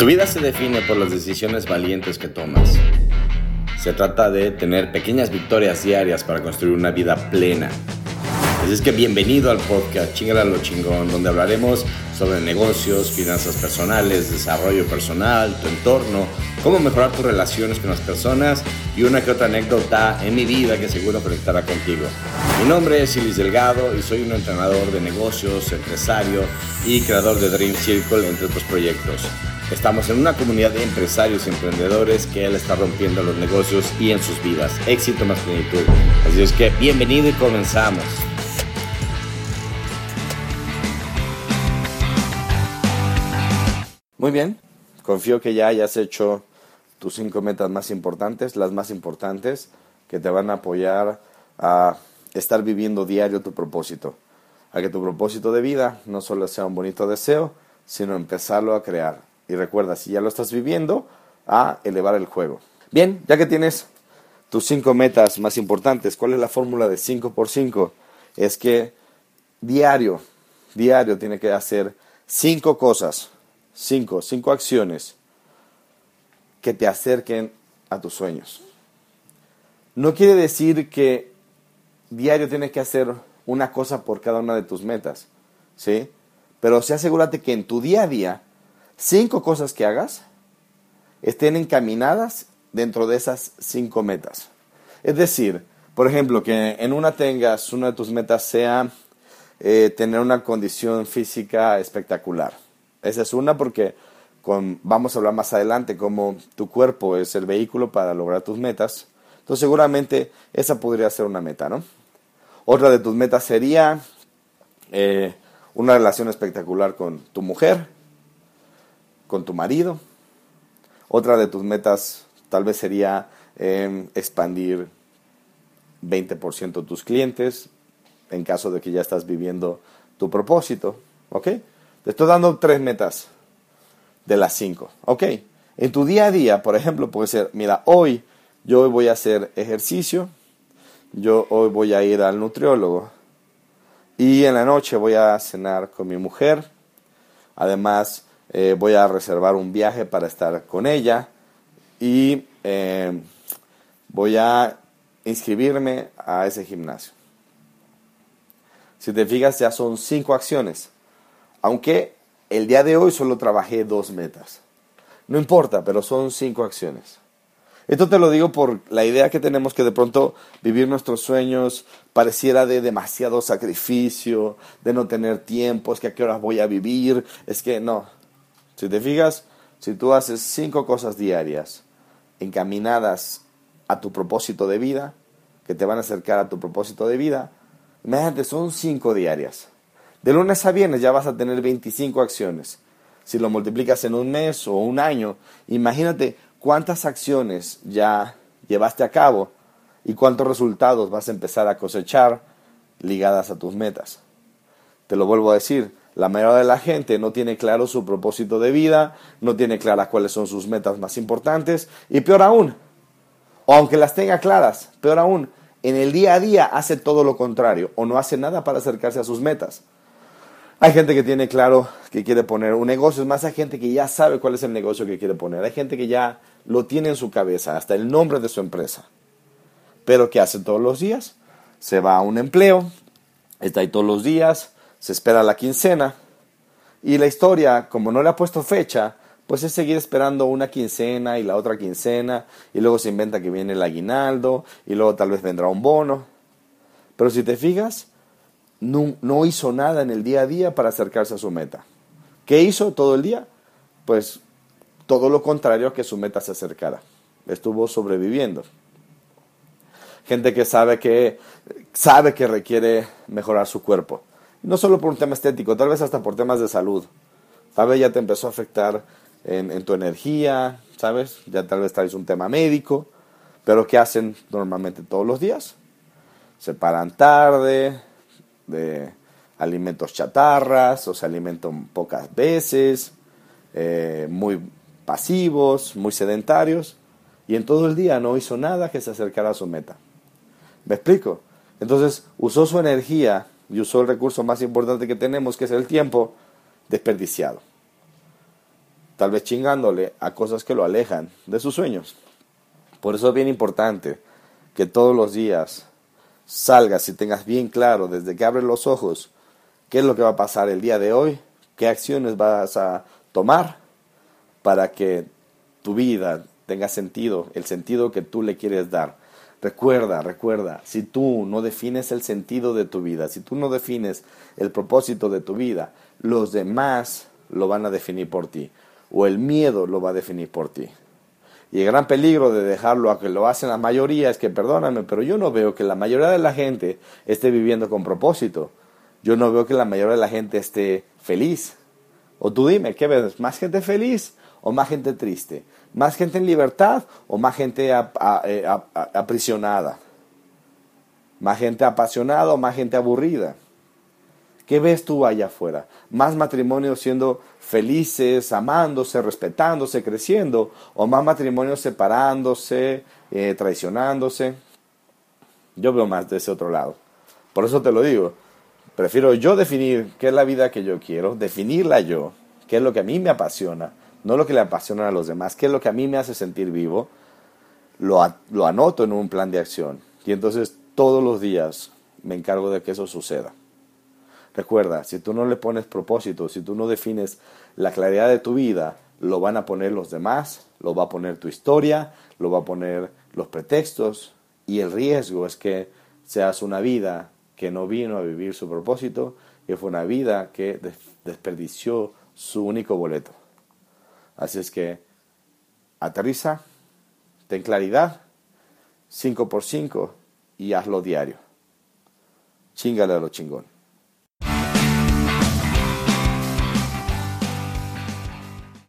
Tu vida se define por las decisiones valientes que tomas. Se trata de tener pequeñas victorias diarias para construir una vida plena. Así es que bienvenido al podcast Chingala lo chingón, donde hablaremos sobre negocios, finanzas personales, desarrollo personal, tu entorno, cómo mejorar tus relaciones con las personas y una que otra anécdota en mi vida que seguro conectará contigo. Mi nombre es Ilis Delgado y soy un entrenador de negocios, empresario y creador de Dream Circle, entre otros proyectos. Estamos en una comunidad de empresarios y emprendedores que él está rompiendo los negocios y en sus vidas. Éxito más plenitud. Así es que bienvenido y comenzamos. Muy bien, confío que ya hayas hecho tus cinco metas más importantes, las más importantes, que te van a apoyar a estar viviendo diario tu propósito. A que tu propósito de vida no solo sea un bonito deseo, sino empezarlo a crear y recuerda, si ya lo estás viviendo, a elevar el juego. Bien, ya que tienes tus cinco metas más importantes, ¿cuál es la fórmula de 5 por 5? Es que diario, diario tiene que hacer cinco cosas, cinco, cinco acciones que te acerquen a tus sueños. No quiere decir que diario tienes que hacer una cosa por cada una de tus metas, ¿sí? Pero sí asegúrate que en tu día a día cinco cosas que hagas estén encaminadas dentro de esas cinco metas. Es decir, por ejemplo, que en una tengas, una de tus metas sea eh, tener una condición física espectacular. Esa es una porque vamos a hablar más adelante cómo tu cuerpo es el vehículo para lograr tus metas. Entonces seguramente esa podría ser una meta, ¿no? Otra de tus metas sería eh, una relación espectacular con tu mujer con tu marido. Otra de tus metas tal vez sería em, expandir 20% tus clientes en caso de que ya estás viviendo tu propósito. ¿Ok? Te estoy dando tres metas de las cinco. ¿Ok? En tu día a día, por ejemplo, puede ser, mira, hoy yo voy a hacer ejercicio, yo hoy voy a ir al nutriólogo y en la noche voy a cenar con mi mujer. Además, eh, voy a reservar un viaje para estar con ella y eh, voy a inscribirme a ese gimnasio. Si te fijas, ya son cinco acciones. Aunque el día de hoy solo trabajé dos metas. No importa, pero son cinco acciones. Esto te lo digo por la idea que tenemos que de pronto vivir nuestros sueños pareciera de demasiado sacrificio, de no tener tiempo, es que a qué horas voy a vivir, es que no, si te fijas, si tú haces cinco cosas diarias encaminadas a tu propósito de vida, que te van a acercar a tu propósito de vida, imagínate, son cinco diarias. De lunes a viernes ya vas a tener 25 acciones. Si lo multiplicas en un mes o un año, imagínate cuántas acciones ya llevaste a cabo y cuántos resultados vas a empezar a cosechar ligadas a tus metas. Te lo vuelvo a decir, la mayoría de la gente no tiene claro su propósito de vida, no tiene claras cuáles son sus metas más importantes y peor aún, aunque las tenga claras, peor aún, en el día a día hace todo lo contrario o no hace nada para acercarse a sus metas. Hay gente que tiene claro que quiere poner un negocio, es más, hay gente que ya sabe cuál es el negocio que quiere poner, hay gente que ya lo tiene en su cabeza, hasta el nombre de su empresa. Pero ¿qué hace todos los días? Se va a un empleo, está ahí todos los días, se espera la quincena y la historia, como no le ha puesto fecha, pues es seguir esperando una quincena y la otra quincena y luego se inventa que viene el aguinaldo y luego tal vez vendrá un bono. Pero si te fijas, no, no hizo nada en el día a día para acercarse a su meta. ¿Qué hizo todo el día? Pues todo lo contrario a que su meta se acercara. Estuvo sobreviviendo. Gente que sabe que sabe que requiere mejorar su cuerpo no solo por un tema estético, tal vez hasta por temas de salud. Tal vez ya te empezó a afectar en, tu energía, ¿sabes? Ya tal vez traes un tema médico, pero ¿qué hacen normalmente todos los días? Se paran tarde, de alimentos chatarras, o se alimentan pocas veces, eh, muy pasivos, muy sedentarios, y en todo el día no hizo nada que se acercara a su meta. ¿Me explico? Entonces usó su energía y usó el recurso más importante que tenemos, que es el tiempo, desperdiciado. tal vez chingándole a cosas que lo alejan de sus sueños. Por eso es bien importante que todos los días salgas y tengas bien claro desde que abres los ojos qué es lo que va a pasar el día de hoy, qué acciones vas a tomar para que tu vida tenga sentido, el sentido que tú le quieres dar. Recuerda, recuerda, si tú no defines el sentido de tu vida, si tú no defines el propósito de tu vida, los demás lo van a definir por ti, o el miedo lo va a definir por ti. Y el gran peligro de dejarlo a que lo hacen la mayoría es que, perdóname, pero yo no veo que la mayoría de la gente esté viviendo con propósito. Yo no veo que la mayoría de la gente esté feliz. O tú dime, ¿qué ves? ¿Más gente feliz o más gente triste? ¿Más gente en libertad o más gente eh, aprisionada? ¿Más gente apasionada o más gente aburrida? ¿Qué ves tú allá afuera? ¿Más matrimonios siendo felices, amándose, respetándose, creciendo? ¿O más matrimonios separándose, eh, traicionándose? Yo veo más de ese otro lado. Por eso te lo digo. Prefiero yo definir qué es la vida que yo quiero, definirla yo, qué es lo que a mí me apasiona, no lo que le apasiona a los demás, qué es lo que a mí me hace sentir vivo, lo, anoto en un plan de acción. Y entonces todos los días me encargo de que eso suceda. Recuerda, si tú no le pones propósito, si tú no defines la claridad de tu vida, lo van a poner los demás, lo va a poner tu historia, lo va a poner los pretextos y el riesgo es que seas una vida que no vino a vivir su propósito y fue una vida que desperdició su único boleto. Así es que aterriza, ten claridad, 5 por 5 y hazlo diario. Chingale a lo chingón.